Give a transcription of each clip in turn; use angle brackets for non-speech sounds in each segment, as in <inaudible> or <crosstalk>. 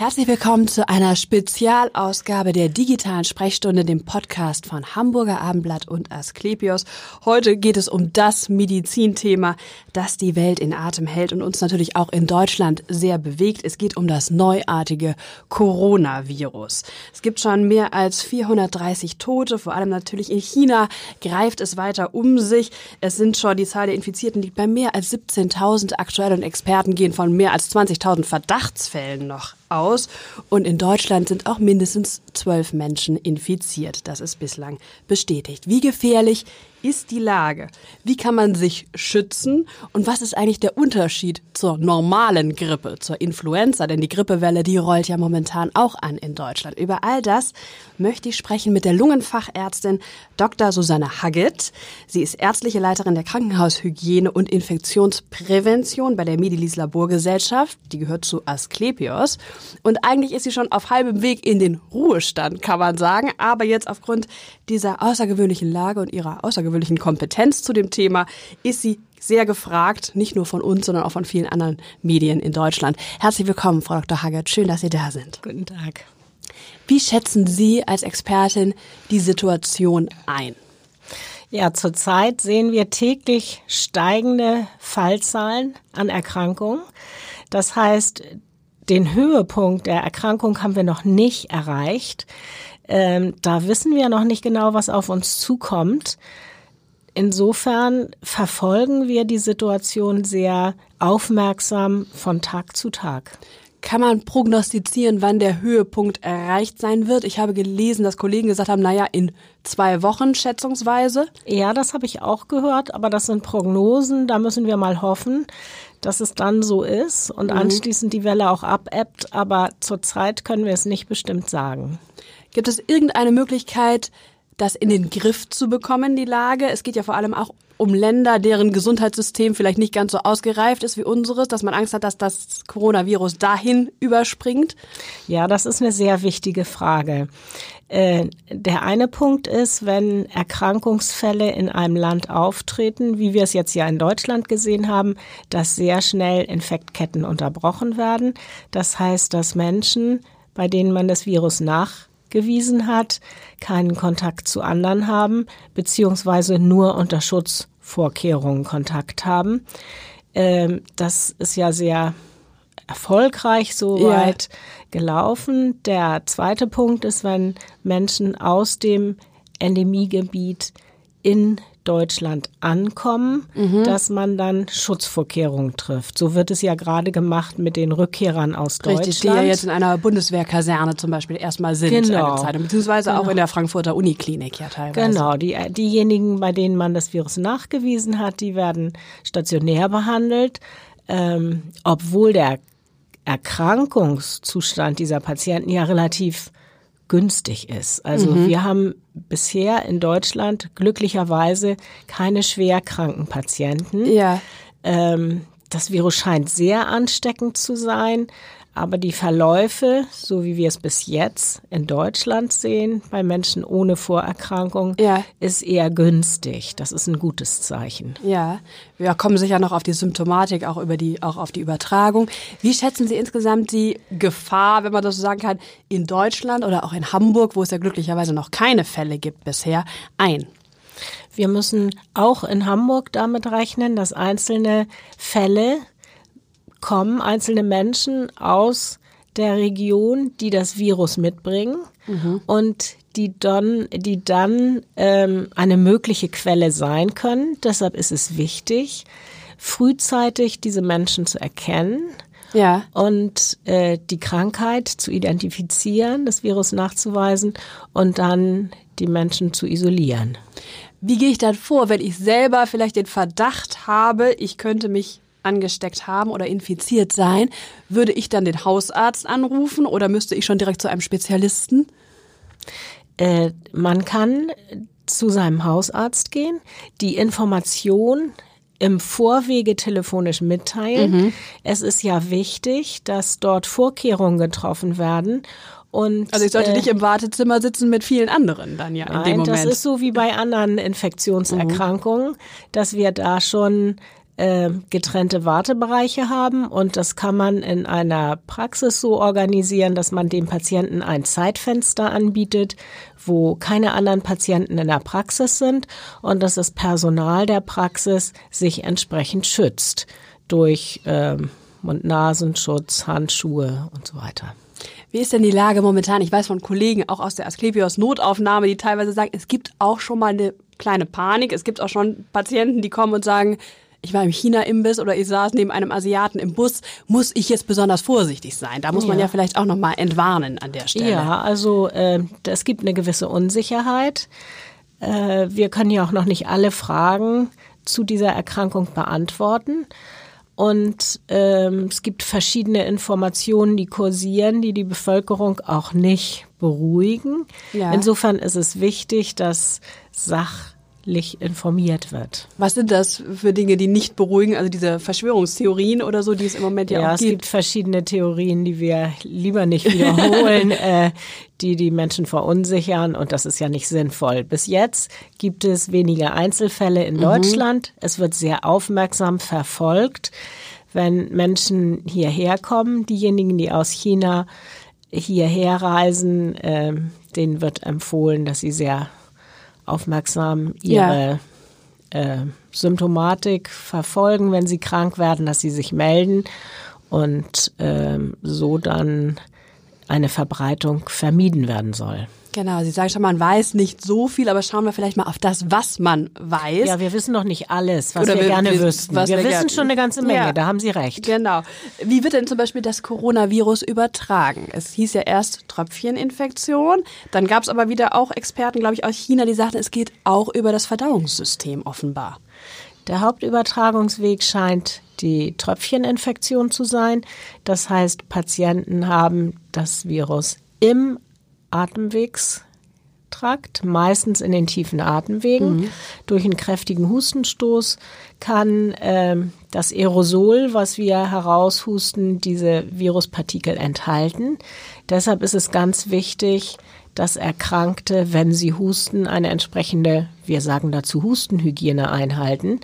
Herzlich willkommen zu einer Spezialausgabe der digitalen Sprechstunde, dem Podcast von Hamburger Abendblatt und Asklepios. Heute geht es um das Medizinthema, das die Welt in Atem hält und uns natürlich auch in Deutschland sehr bewegt. Es geht um das neuartige Coronavirus. Es gibt schon mehr als 430 Tote, vor allem natürlich in China greift es weiter um sich. Es sind schon, die Zahl der Infizierten liegt bei mehr als 17.000 aktuell und Experten gehen von mehr als 20.000 Verdachtsfällen noch aus. Und in Deutschland sind auch mindestens zwölf Menschen infiziert. Das ist bislang bestätigt. Wie gefährlich ist die Lage? Wie kann man sich schützen? Und was ist eigentlich der Unterschied zur normalen Grippe, zur Influenza? Denn die Grippewelle, die rollt ja momentan auch an in Deutschland. Über all das möchte ich sprechen mit der Lungenfachärztin Dr. Susanne Haggett. Sie ist ärztliche Leiterin der Krankenhaushygiene und Infektionsprävention bei der Medilis Laborgesellschaft. Die gehört zu Asklepios. Und eigentlich ist sie schon auf halbem Weg in den Ruhestand, kann man sagen. Aber jetzt aufgrund dieser außergewöhnlichen Lage und ihrer außergewöhnlichen Kompetenz zu dem Thema ist sie sehr gefragt, nicht nur von uns, sondern auch von vielen anderen Medien in Deutschland. Herzlich willkommen, Frau Dr. Haggett. Schön, dass Sie da sind. Guten Tag. Wie schätzen Sie als Expertin die Situation ein? Ja, zurzeit sehen wir täglich steigende Fallzahlen an Erkrankungen. Das heißt, den Höhepunkt der Erkrankung haben wir noch nicht erreicht. Ähm, da wissen wir noch nicht genau, was auf uns zukommt. Insofern verfolgen wir die Situation sehr aufmerksam von Tag zu Tag. Kann man prognostizieren, wann der Höhepunkt erreicht sein wird? Ich habe gelesen, dass Kollegen gesagt haben, naja, in zwei Wochen schätzungsweise. Ja, das habe ich auch gehört, aber das sind Prognosen, da müssen wir mal hoffen, dass es dann so ist und mhm. anschließend die Welle auch abebbt, aber zurzeit können wir es nicht bestimmt sagen. Gibt es irgendeine Möglichkeit, das in den Griff zu bekommen, die Lage? Es geht ja vor allem auch um Länder, deren Gesundheitssystem vielleicht nicht ganz so ausgereift ist wie unseres, dass man Angst hat, dass das Coronavirus dahin überspringt? Ja, das ist eine sehr wichtige Frage. Äh, der eine Punkt ist, wenn Erkrankungsfälle in einem Land auftreten, wie wir es jetzt ja in Deutschland gesehen haben, dass sehr schnell Infektketten unterbrochen werden. Das heißt, dass Menschen, bei denen man das Virus nach gewiesen hat, keinen Kontakt zu anderen haben, beziehungsweise nur unter Schutzvorkehrungen Kontakt haben. Ähm, das ist ja sehr erfolgreich soweit ja. gelaufen. Der zweite Punkt ist, wenn Menschen aus dem Endemiegebiet in Deutschland ankommen, mhm. dass man dann Schutzvorkehrungen trifft. So wird es ja gerade gemacht mit den Rückkehrern aus Deutschland. Richtig, die ja jetzt in einer Bundeswehrkaserne zum Beispiel erstmal sind genau. eine Zeit, beziehungsweise genau. auch in der Frankfurter Uniklinik ja teilweise. Genau, die, diejenigen, bei denen man das Virus nachgewiesen hat, die werden stationär behandelt, ähm, obwohl der Erkrankungszustand dieser Patienten ja relativ günstig ist. Also mhm. wir haben bisher in Deutschland glücklicherweise keine schwerkranken Patienten. Ja. Ähm, das Virus scheint sehr ansteckend zu sein. Aber die Verläufe, so wie wir es bis jetzt in Deutschland sehen, bei Menschen ohne Vorerkrankung, ja. ist eher günstig. Das ist ein gutes Zeichen. Ja, wir kommen sicher noch auf die Symptomatik, auch über die, auch auf die Übertragung. Wie schätzen Sie insgesamt die Gefahr, wenn man das so sagen kann, in Deutschland oder auch in Hamburg, wo es ja glücklicherweise noch keine Fälle gibt bisher, ein? Wir müssen auch in Hamburg damit rechnen, dass einzelne Fälle kommen einzelne Menschen aus der Region, die das Virus mitbringen mhm. und die dann, die dann ähm, eine mögliche Quelle sein können. Deshalb ist es wichtig, frühzeitig diese Menschen zu erkennen ja. und äh, die Krankheit zu identifizieren, das Virus nachzuweisen und dann die Menschen zu isolieren. Wie gehe ich dann vor, wenn ich selber vielleicht den Verdacht habe, ich könnte mich angesteckt haben oder infiziert sein, würde ich dann den Hausarzt anrufen oder müsste ich schon direkt zu einem Spezialisten? Äh, man kann zu seinem Hausarzt gehen, die Information im Vorwege telefonisch mitteilen. Mhm. Es ist ja wichtig, dass dort Vorkehrungen getroffen werden. Und, also ich sollte äh, nicht im Wartezimmer sitzen mit vielen anderen dann ja in nein, dem Moment. Das ist so wie bei anderen Infektionserkrankungen, mhm. dass wir da schon äh, getrennte Wartebereiche haben und das kann man in einer Praxis so organisieren, dass man dem Patienten ein Zeitfenster anbietet, wo keine anderen Patienten in der Praxis sind und dass das Personal der Praxis sich entsprechend schützt durch äh, Mund-Nasenschutz, Handschuhe und so weiter. Wie ist denn die Lage momentan? Ich weiß von Kollegen auch aus der Asklepios Notaufnahme, die teilweise sagen, es gibt auch schon mal eine kleine Panik. Es gibt auch schon Patienten, die kommen und sagen, ich war im China-Imbiss oder ich saß neben einem Asiaten im Bus, muss ich jetzt besonders vorsichtig sein? Da muss man ja, ja vielleicht auch nochmal entwarnen an der Stelle. Ja, also äh, es gibt eine gewisse Unsicherheit. Äh, wir können ja auch noch nicht alle Fragen zu dieser Erkrankung beantworten. Und ähm, es gibt verschiedene Informationen, die kursieren, die die Bevölkerung auch nicht beruhigen. Ja. Insofern ist es wichtig, dass Sach informiert wird. Was sind das für Dinge, die nicht beruhigen? Also diese Verschwörungstheorien oder so, die es im Moment ja, ja auch gibt? Ja, es gibt verschiedene Theorien, die wir lieber nicht wiederholen, <laughs> äh, die die Menschen verunsichern und das ist ja nicht sinnvoll. Bis jetzt gibt es weniger Einzelfälle in mhm. Deutschland. Es wird sehr aufmerksam verfolgt, wenn Menschen hierher kommen. Diejenigen, die aus China hierher reisen, äh, denen wird empfohlen, dass sie sehr aufmerksam ihre ja. äh, Symptomatik verfolgen, wenn sie krank werden, dass sie sich melden und äh, so dann eine Verbreitung vermieden werden soll. Genau, Sie sagen schon, man weiß nicht so viel, aber schauen wir vielleicht mal auf das, was man weiß. Ja, wir wissen noch nicht alles, was Oder wir, wir gerne wir, wüssten. wir, wir wissen schon eine ganze Menge, ja. da haben Sie recht. Genau. Wie wird denn zum Beispiel das Coronavirus übertragen? Es hieß ja erst Tröpfcheninfektion, dann gab es aber wieder auch Experten, glaube ich, aus China, die sagten, es geht auch über das Verdauungssystem offenbar. Der Hauptübertragungsweg scheint die Tröpfcheninfektion zu sein. Das heißt, Patienten haben das Virus im Atemwegstrakt, meistens in den tiefen Atemwegen. Mhm. Durch einen kräftigen Hustenstoß kann äh, das Aerosol, was wir heraushusten, diese Viruspartikel enthalten. Deshalb ist es ganz wichtig, dass Erkrankte, wenn sie husten, eine entsprechende, wir sagen dazu Hustenhygiene einhalten.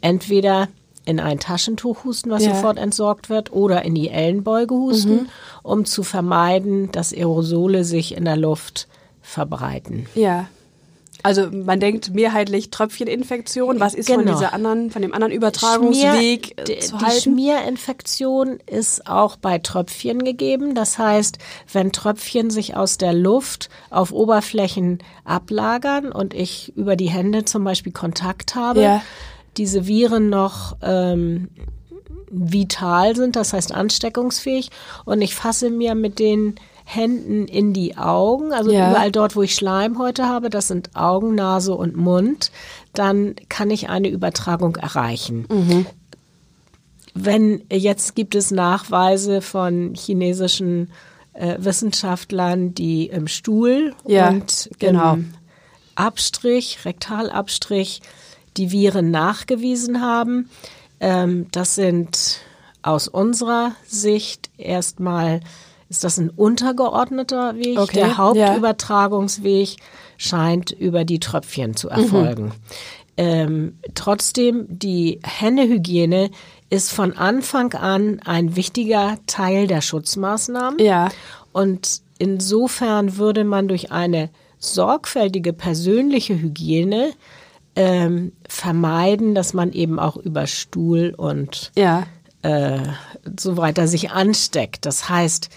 Entweder in ein Taschentuch husten, was ja. sofort entsorgt wird, oder in die Ellenbeuge husten, mhm. um zu vermeiden, dass Aerosole sich in der Luft verbreiten. Ja. Also man denkt mehrheitlich Tröpfcheninfektion. Was ist genau. von dieser anderen, von dem anderen Übertragungsweg Schmier, zu halten? Die Schmierinfektion ist auch bei Tröpfchen gegeben. Das heißt, wenn Tröpfchen sich aus der Luft auf Oberflächen ablagern und ich über die Hände zum Beispiel Kontakt habe, ja diese Viren noch ähm, vital sind, das heißt ansteckungsfähig. Und ich fasse mir mit den Händen in die Augen, also ja. überall dort, wo ich Schleimhäute habe, das sind Augen, Nase und Mund, dann kann ich eine Übertragung erreichen. Mhm. Wenn jetzt gibt es Nachweise von chinesischen äh, Wissenschaftlern, die im Stuhl ja, und genau. im Abstrich, Rektalabstrich die Viren nachgewiesen haben. Ähm, das sind aus unserer Sicht erstmal ist das ein untergeordneter Weg. Okay, Der Hauptübertragungsweg ja. scheint über die Tröpfchen zu erfolgen. Mhm. Ähm, trotzdem, die Händehygiene ist von Anfang an ein wichtiger Teil der Schutzmaßnahmen. Ja. Und insofern würde man durch eine sorgfältige persönliche Hygiene ähm, vermeiden, dass man eben auch über Stuhl und ja. äh, so weiter sich ansteckt. Das heißt,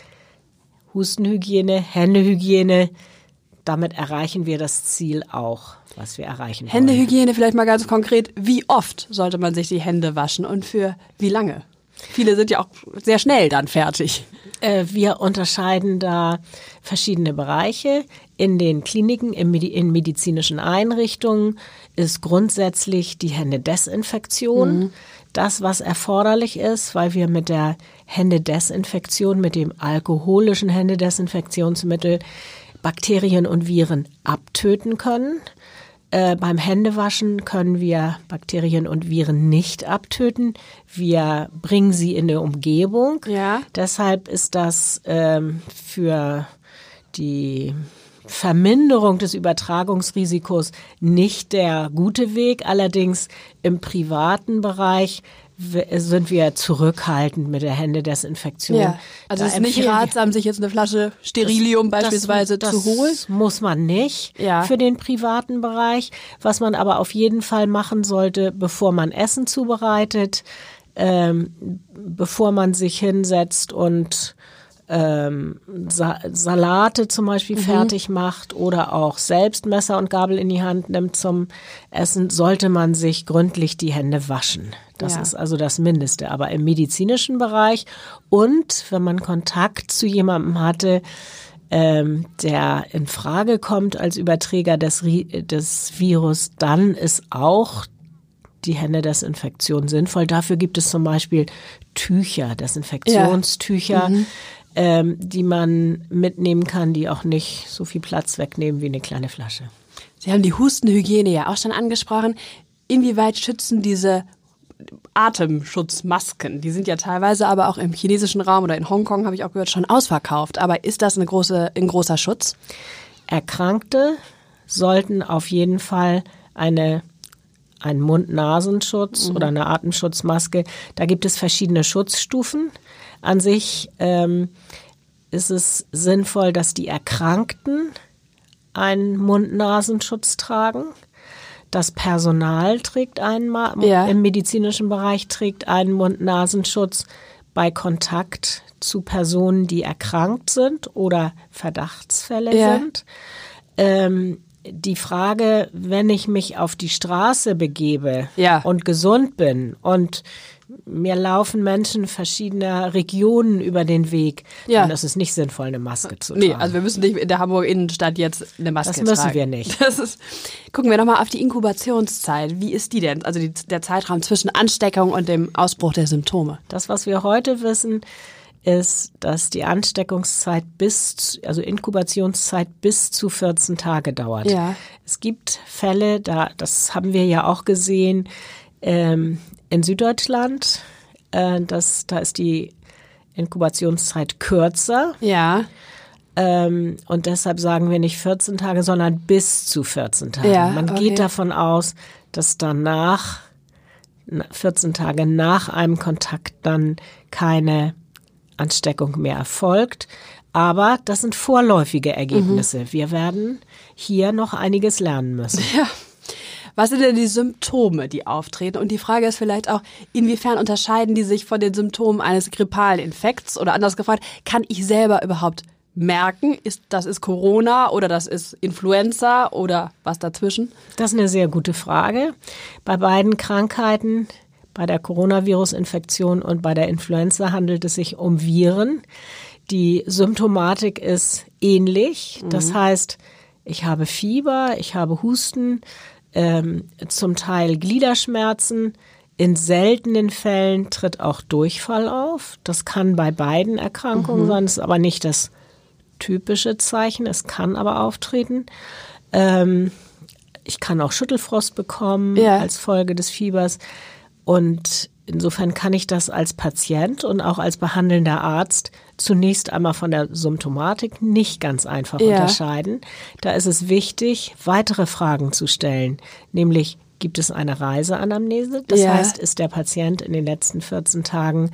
Hustenhygiene, Händehygiene, damit erreichen wir das Ziel auch, was wir erreichen wollen. Händehygiene vielleicht mal ganz konkret. Wie oft sollte man sich die Hände waschen und für wie lange? Viele sind ja auch sehr schnell dann fertig. Äh, wir unterscheiden da verschiedene Bereiche. In den Kliniken, in medizinischen Einrichtungen ist grundsätzlich die Händedesinfektion mhm. das, was erforderlich ist, weil wir mit der Händedesinfektion, mit dem alkoholischen Händedesinfektionsmittel Bakterien und Viren abtöten können. Äh, beim Händewaschen können wir Bakterien und Viren nicht abtöten. Wir bringen sie in die Umgebung. Ja. Deshalb ist das ähm, für die Verminderung des Übertragungsrisikos nicht der gute Weg. Allerdings im privaten Bereich sind wir zurückhaltend mit der Händedesinfektion. Ja, also es ist nicht ratsam, sich jetzt eine Flasche Sterilium das, beispielsweise das, zu holen. Das muss man nicht ja. für den privaten Bereich. Was man aber auf jeden Fall machen sollte, bevor man Essen zubereitet, ähm, bevor man sich hinsetzt und ähm, Sa Salate zum Beispiel mhm. fertig macht oder auch selbst Messer und Gabel in die Hand nimmt zum Essen, sollte man sich gründlich die Hände waschen. Das ja. ist also das Mindeste. Aber im medizinischen Bereich und wenn man Kontakt zu jemandem hatte, ähm, der in Frage kommt als Überträger des, des Virus, dann ist auch die Händedesinfektion sinnvoll. Dafür gibt es zum Beispiel Tücher, Desinfektionstücher. Ja. Mhm ähm, die man mitnehmen kann, die auch nicht so viel Platz wegnehmen wie eine kleine Flasche. Sie haben die Hustenhygiene ja auch schon angesprochen. Inwieweit schützen diese Atemschutzmasken, die sind ja teilweise aber auch im chinesischen Raum oder in Hongkong, habe ich auch gehört, schon ausverkauft. Aber ist das eine große, ein großer Schutz? Erkrankte sollten auf jeden Fall eine einen Mund-Nasenschutz mhm. oder eine Atemschutzmaske. Da gibt es verschiedene Schutzstufen. An sich ähm, ist es sinnvoll, dass die Erkrankten einen Mund-Nasenschutz tragen. Das Personal trägt einen, ja. im medizinischen Bereich trägt einen Mund-Nasenschutz bei Kontakt zu Personen, die erkrankt sind oder Verdachtsfälle ja. sind. Ähm, die Frage, wenn ich mich auf die Straße begebe ja. und gesund bin und mir laufen Menschen verschiedener Regionen über den Weg, ja. dann ist es nicht sinnvoll, eine Maske zu tragen. Nee, also wir müssen nicht in der Hamburger Innenstadt jetzt eine Maske tragen. Das müssen tragen. wir nicht. Ist, gucken wir nochmal auf die Inkubationszeit. Wie ist die denn? Also die, der Zeitraum zwischen Ansteckung und dem Ausbruch der Symptome. Das, was wir heute wissen, ist, dass die Ansteckungszeit bis, also Inkubationszeit bis zu 14 Tage dauert. Ja. Es gibt Fälle, da, das haben wir ja auch gesehen, ähm, in Süddeutschland, äh, das, da ist die Inkubationszeit kürzer. Ja. Ähm, und deshalb sagen wir nicht 14 Tage, sondern bis zu 14 Tage. Ja, Man okay. geht davon aus, dass danach, 14 Tage nach einem Kontakt dann keine Ansteckung mehr erfolgt. Aber das sind vorläufige Ergebnisse. Mhm. Wir werden hier noch einiges lernen müssen. Ja. Was sind denn die Symptome, die auftreten? Und die Frage ist vielleicht auch, inwiefern unterscheiden die sich von den Symptomen eines grippalen Infekts? Oder anders gefragt, kann ich selber überhaupt merken, ist, das ist Corona oder das ist Influenza oder was dazwischen? Das ist eine sehr gute Frage. Bei beiden Krankheiten bei der Coronavirus-Infektion und bei der Influenza handelt es sich um Viren. Die Symptomatik ist ähnlich. Mhm. Das heißt, ich habe Fieber, ich habe Husten, ähm, zum Teil Gliederschmerzen. In seltenen Fällen tritt auch Durchfall auf. Das kann bei beiden Erkrankungen mhm. sein, das ist aber nicht das typische Zeichen. Es kann aber auftreten. Ähm, ich kann auch Schüttelfrost bekommen ja. als Folge des Fiebers. Und insofern kann ich das als Patient und auch als behandelnder Arzt zunächst einmal von der Symptomatik nicht ganz einfach ja. unterscheiden. Da ist es wichtig, weitere Fragen zu stellen, nämlich gibt es eine Reiseanamnese? Das ja. heißt, ist der Patient in den letzten 14 Tagen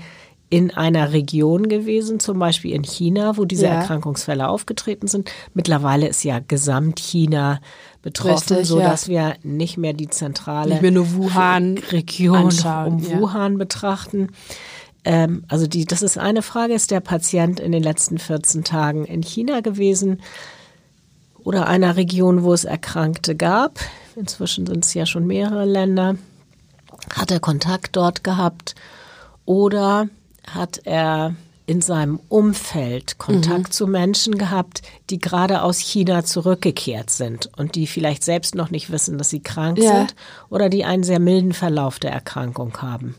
in einer Region gewesen, zum Beispiel in China, wo diese ja. Erkrankungsfälle aufgetreten sind. Mittlerweile ist ja Gesamtchina betroffen, Richtig, so dass ja. wir nicht mehr die zentrale nicht mehr nur Wuhan Region um ja. Wuhan betrachten. Ähm, also die, das ist eine Frage, ist der Patient in den letzten 14 Tagen in China gewesen oder einer Region, wo es Erkrankte gab? Inzwischen sind es ja schon mehrere Länder. Hat er Kontakt dort gehabt? Oder hat er in seinem Umfeld Kontakt mhm. zu Menschen gehabt, die gerade aus China zurückgekehrt sind und die vielleicht selbst noch nicht wissen, dass sie krank ja. sind oder die einen sehr milden Verlauf der Erkrankung haben.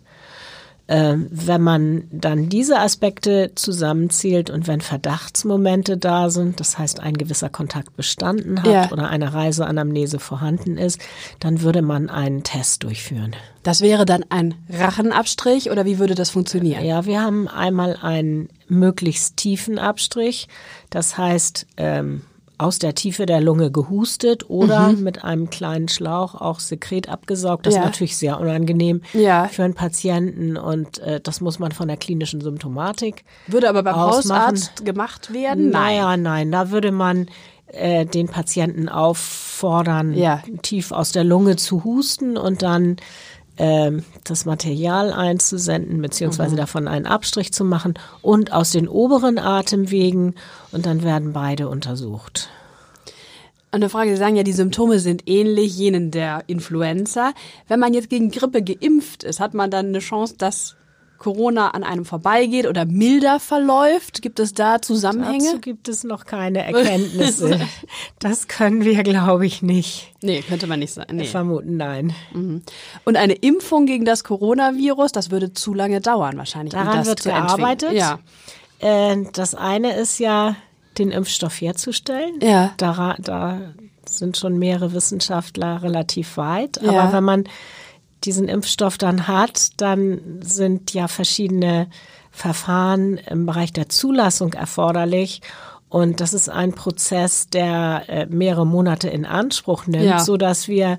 Äh, wenn man dann diese Aspekte zusammenzählt und wenn Verdachtsmomente da sind, das heißt ein gewisser Kontakt bestanden hat Ja. oder eine Reiseanamnese vorhanden ist, dann würde man einen Test durchführen. Das wäre dann ein Rachenabstrich oder wie würde das funktionieren? Ja, wir haben einmal einen möglichst tiefen Abstrich, das heißt ähm, aus der Tiefe der Lunge gehustet oder mit einem kleinen Schlauch auch Sekret abgesaugt. Das Mhm. Ja. ist natürlich sehr unangenehm Ja. für einen Patienten und äh, das muss man von der klinischen Symptomatik Würde aber beim Ausmachen. Hausarzt gemacht werden? Naja, nein, da würde man äh, den Patienten auffordern, Ja. tief aus der Lunge zu husten und dann ähm, das Material einzusenden, beziehungsweise Mhm. davon einen Abstrich zu machen und aus den oberen Atemwegen und dann werden beide untersucht. Und eine Frage, Sie sagen ja, die Symptome sind ähnlich jenen der Influenza. Wenn man jetzt gegen Grippe geimpft ist, hat man dann eine Chance, dass Corona an einem vorbeigeht oder milder verläuft? Gibt es da Zusammenhänge? Dazu gibt es noch keine Erkenntnisse. <laughs> das können wir, glaube ich, nicht Nee, könnte man nicht sagen. Nee. vermuten. Nein. Und eine Impfung gegen das Coronavirus, das würde zu lange dauern wahrscheinlich. um Daran das wird zu entwickeln. gearbeitet. Ja. Äh, das eine ist ja, den Impfstoff herzustellen. Ja. Da, da sind schon mehrere Wissenschaftler relativ weit. Ja. Aber wenn man diesen Impfstoff dann hat, dann sind ja verschiedene Verfahren im Bereich der Zulassung erforderlich. Und das ist ein Prozess, der äh, mehrere Monate in Anspruch nimmt, Ja. so dass wir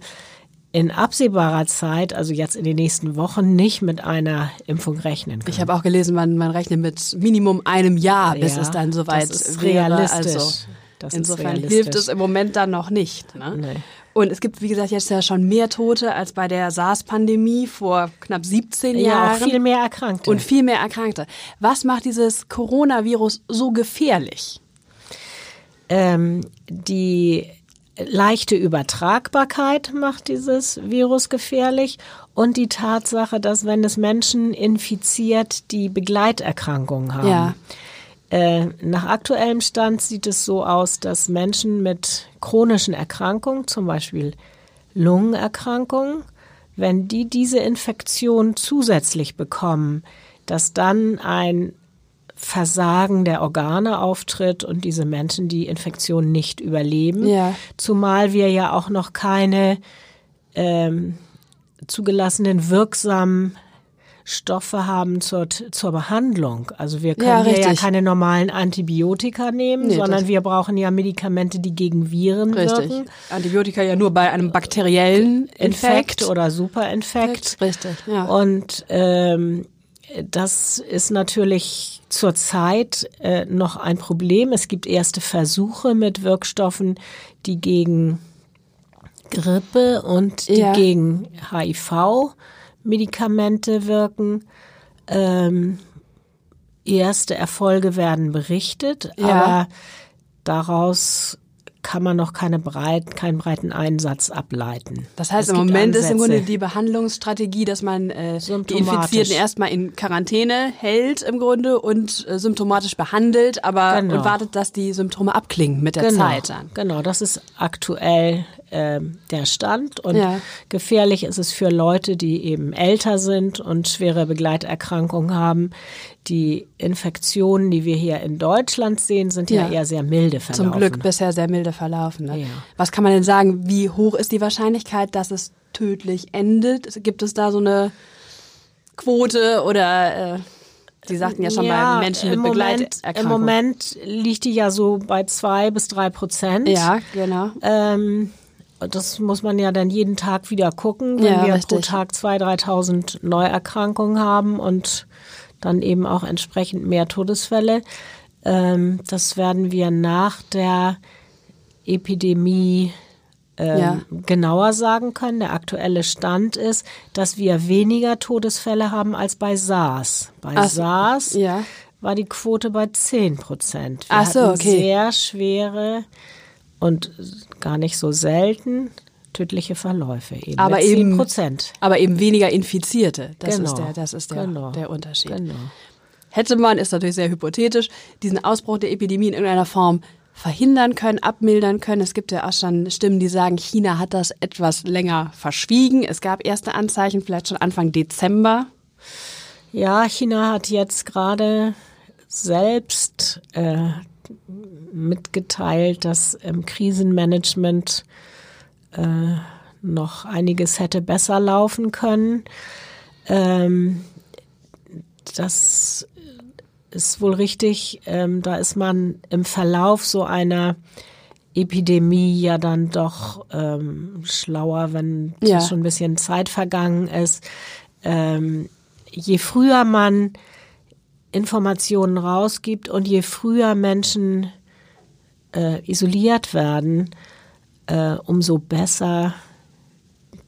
in absehbarer Zeit, also jetzt in den nächsten Wochen, nicht mit einer Impfung rechnen können. Ich habe auch gelesen, man, man rechnet mit Minimum einem Jahr, bis Ja, es dann soweit das ist wäre. realistisch. Also Das insofern hilft es im Moment dann noch nicht. Ne? Nee. Und es gibt, wie gesagt, jetzt ja schon mehr Tote als bei der SARS-Pandemie vor knapp 17 Ja, Jahren. auch viel mehr Erkrankte. und viel mehr Erkrankte. Was macht dieses Coronavirus so gefährlich? ähm, die leichte Übertragbarkeit macht dieses Virus gefährlich und die Tatsache, dass wenn es Menschen infiziert, die Begleiterkrankungen haben. Ja. Äh, nach aktuellem Stand sieht es so aus, dass Menschen mit chronischen Erkrankungen, zum Beispiel Lungenerkrankungen, wenn die diese Infektion zusätzlich bekommen, dass dann ein Versagen der Organe auftritt und diese Menschen die Infektion nicht überleben. Ja. Zumal wir ja auch noch keine ähm, zugelassenen wirksamen Stoffe haben zur, zur Behandlung. Also wir können Ja, ja keine normalen Antibiotika nehmen, Nee, sondern wir brauchen ja Medikamente, die gegen Viren Richtig. wirken. Antibiotika ja nur bei einem bakteriellen Infekt Infekt. oder Superinfekt. Richtig, ja. Und ähm, das ist natürlich zurzeit äh, noch ein Problem. Es gibt erste Versuche mit Wirkstoffen, die gegen Grippe und die Ja. gegen HIV Medikamente wirken. Ähm, erste Erfolge werden berichtet, Ja. aber daraus kann man noch keine breit, keinen breiten Einsatz ableiten. Das heißt, Es im Moment ist im Ansätze. Grunde die Behandlungsstrategie, dass man äh, die. Infizierten erstmal in Quarantäne hält im Grunde und äh, symptomatisch behandelt, aber Genau. und wartet, dass die Symptome abklingen mit der genau, Zeit dann. Genau, das ist aktuell ähm, der Stand. Und Ja. gefährlich ist es für Leute, die eben älter sind und schwere Begleiterkrankungen haben. Die Infektionen, die wir hier in Deutschland sehen, sind ja, Ja. eher sehr milde verlaufen. Zum Glück bisher sehr milde verlaufen. Ne? Ja. Was kann man denn sagen? Wie hoch ist die Wahrscheinlichkeit, dass es tödlich endet? Gibt es da so eine Quote oder äh, Sie sagten ja schon bei Menschen mit Moment, Im Begleiterkrankungen. Moment liegt die ja so bei zwei bis drei Prozent. Ja, genau. Ähm, das muss man ja dann jeden Tag wieder gucken, wenn Ja, wir richtig. pro Tag 2.000, 3.000 Neuerkrankungen haben und dann eben auch entsprechend mehr Todesfälle. Ähm, das werden wir nach der Epidemie ähm, Ja. genauer sagen können. Der aktuelle Stand ist, dass wir weniger Todesfälle haben als bei SARS. Bei Ach SARS ja. war die Quote bei 10 Prozent. Wir Ach so, hatten okay. sehr schwere und gar nicht so selten tödliche Verläufe. Eben Aber mit 10 eben- Prozent. Aber eben weniger Infizierte. Das Genau. ist der, das ist der, Genau. der Unterschied. Genau. Hätte man, ist natürlich sehr hypothetisch, diesen Ausbruch der Epidemie in irgendeiner Form verhindern können, abmildern können. Es gibt ja auch schon Stimmen, die sagen, China hat das etwas länger verschwiegen. Es gab erste Anzeichen, vielleicht schon Anfang Dezember. Ja, China hat jetzt gerade selbst äh, mitgeteilt, dass im Krisenmanagement äh, noch einiges hätte besser laufen können. Ähm, das ist wohl richtig. Ähm, da ist man im Verlauf so einer Epidemie ja dann doch ähm, schlauer, wenn Ja. schon ein bisschen Zeit vergangen ist. Ähm, je früher man Informationen rausgibt und je früher Menschen äh, isoliert werden, äh, umso besser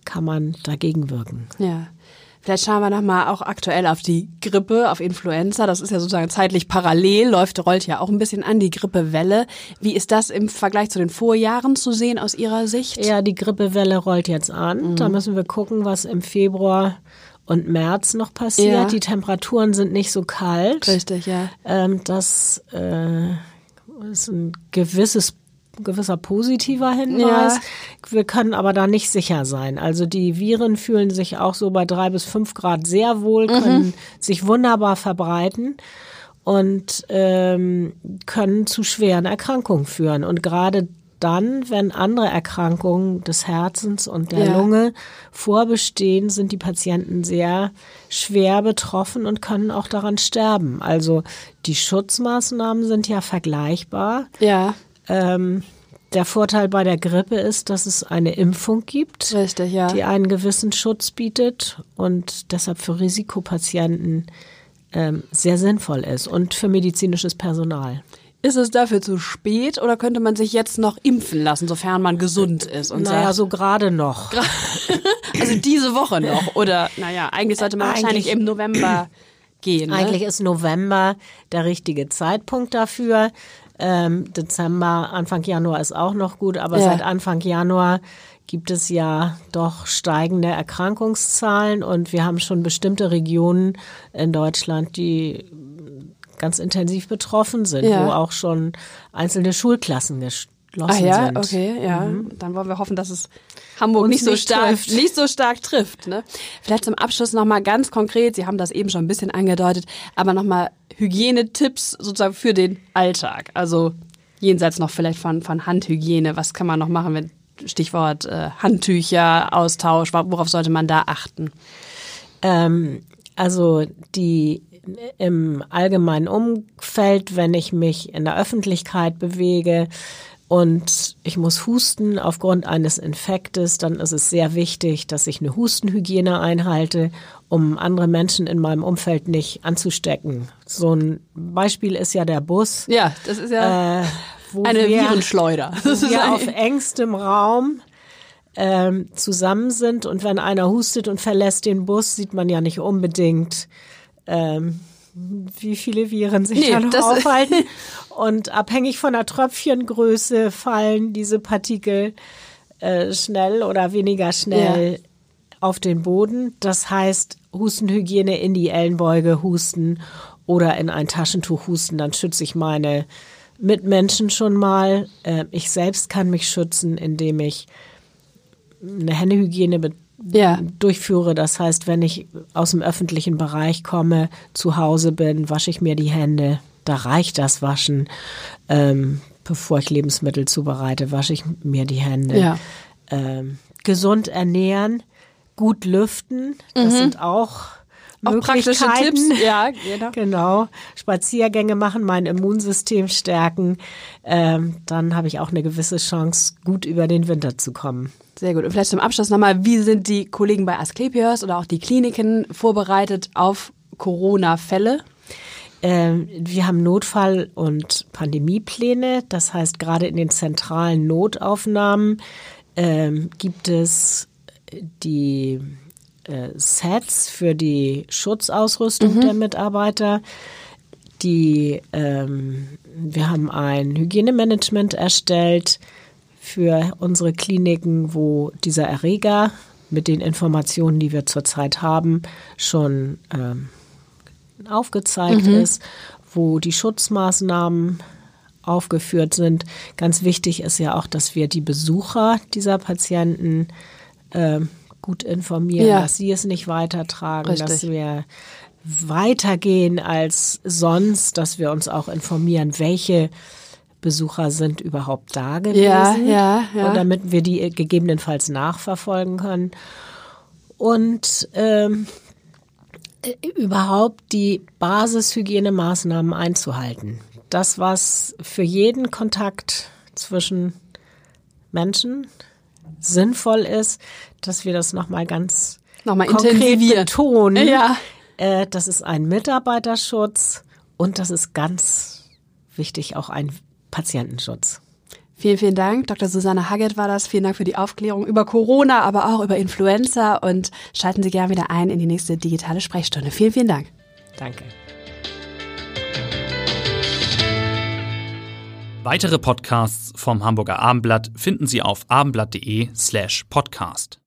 kann man dagegen wirken. Ja. Vielleicht schauen wir nochmal auch aktuell auf die Grippe, auf Influenza. Das ist ja sozusagen zeitlich parallel, läuft, rollt ja auch ein bisschen an, die Grippewelle. Wie ist das im Vergleich zu den Vorjahren zu sehen aus Ihrer Sicht? Ja, die Grippewelle rollt jetzt an. Da müssen wir gucken, was im Februar und März noch passiert. Ja. Die Temperaturen sind nicht so kalt. Richtig, ja. Ähm, das äh, ist ein gewisses gewisser positiver Hinweis. Ja. Wir können aber da nicht sicher sein. Also die Viren fühlen sich auch so bei drei bis fünf Grad sehr wohl, können sich wunderbar verbreiten und ähm, können zu schweren Erkrankungen führen. Und gerade dann, wenn andere Erkrankungen des Herzens und der Ja. Lunge vorbestehen, sind die Patienten sehr schwer betroffen und können auch daran sterben. Also die Schutzmaßnahmen sind ja vergleichbar. Ja, Ähm, der Vorteil bei der Grippe ist, dass es eine Impfung gibt, richtig, ja. die einen gewissen Schutz bietet und deshalb für Risikopatienten ähm, sehr sinnvoll ist und für medizinisches Personal. Ist es dafür zu spät oder könnte man sich jetzt noch impfen lassen, sofern man gesund ist? Und naja, sagt, so gerade noch. <laughs> also diese Woche noch. Oder, naja, eigentlich sollte man Eigentlich- wahrscheinlich im November gehen. Ne? Eigentlich ist November der richtige Zeitpunkt dafür. Ähm, Dezember, Anfang Januar ist auch noch gut, aber Ja. seit Anfang Januar gibt es ja doch steigende Erkrankungszahlen und wir haben schon bestimmte Regionen in Deutschland, die ganz intensiv betroffen sind, Ja. wo auch schon einzelne Schulklassen geschlossen Ah ja, sind. okay, ja. Dann wollen wir hoffen, dass es Hamburg Uns nicht so nicht stark, trifft. <laughs> nicht so stark trifft. Ne? Vielleicht zum Abschluss nochmal ganz konkret, Sie haben das eben schon ein bisschen angedeutet, aber nochmal Hygienetipps sozusagen für den Alltag. Also jenseits noch vielleicht von, von Handhygiene. Was kann man noch machen, wenn Stichwort äh, Handtücher, Austausch, worauf sollte man da achten? Ähm, also die im allgemeinen Umfeld, wenn ich mich in der Öffentlichkeit bewege und ich muss husten aufgrund eines Infektes, dann ist es sehr wichtig, dass ich eine Hustenhygiene einhalte, um andere Menschen in meinem Umfeld nicht anzustecken. So ein Beispiel ist ja der Bus. Ja, das ist ja Äh, eine wir, Virenschleuder. Das ist auf engstem Raum ähm, zusammen sind und wenn einer hustet und verlässt den Bus, sieht man ja nicht unbedingt, ähm, wie viele Viren sich Nee, da noch aufhalten. <laughs> Und abhängig von der Tröpfchengröße fallen diese Partikel äh, schnell oder weniger schnell auf den Boden. Das heißt, Hustenhygiene in die Ellenbeuge husten oder in ein Taschentuch husten, dann schütze ich meine Mitmenschen schon mal. Äh, ich selbst kann mich schützen, indem ich eine Händehygiene Ja. durchführe. Das heißt, wenn ich aus dem öffentlichen Bereich komme, zu Hause bin, wasche ich mir die Hände. Da reicht das Waschen. Ähm, bevor ich Lebensmittel zubereite, wasche ich mir die Hände. Ja. Ähm, gesund ernähren, gut lüften, das sind auch, Mhm. Auch praktische Möglichkeiten. Tipps. Ja, genau. <laughs> Genau. Spaziergänge machen, mein Immunsystem stärken. Ähm, dann habe ich auch eine gewisse Chance, gut über den Winter zu kommen. Sehr gut. Und vielleicht zum Abschluss nochmal, wie sind die Kollegen bei Asklepios oder auch die Kliniken vorbereitet auf Corona-Fälle? Ähm, wir haben Notfall- und Pandemiepläne. Das heißt, gerade in den zentralen Notaufnahmen ähm, gibt es die äh, Sets für die Schutzausrüstung der Mitarbeiter. Die, ähm, wir haben ein Hygienemanagement erstellt für unsere Kliniken, wo dieser Erreger mit den Informationen, die wir zurzeit haben, schon ähm, aufgezeigt ist, wo die Schutzmaßnahmen aufgeführt sind. Ganz wichtig ist ja auch, dass wir die Besucher dieser Patienten ähm, gut informieren, Ja. dass sie es nicht weitertragen, Richtig. dass wir weitergehen als sonst, dass wir uns auch informieren, welche Besucher sind überhaupt da gewesen. Ja, ja, ja. Und damit wir die gegebenenfalls nachverfolgen können. Und ähm, überhaupt die Basishygienemaßnahmen einzuhalten. Das, was für jeden Kontakt zwischen Menschen sinnvoll ist, dass wir das nochmal ganz Nochmal konkret betonen. Ja. Äh, das ist ein Mitarbeiterschutz und das ist ganz wichtig auch ein Patientenschutz. Vielen, vielen Dank. Dr. Susanne Haggett war das. Vielen Dank für die Aufklärung über Corona, aber auch über Influenza. Und schalten Sie gerne wieder ein in die nächste digitale Sprechstunde. Vielen, vielen Dank. Danke. Weitere Podcasts vom Hamburger Abendblatt finden Sie auf abendblatt.de slash podcast.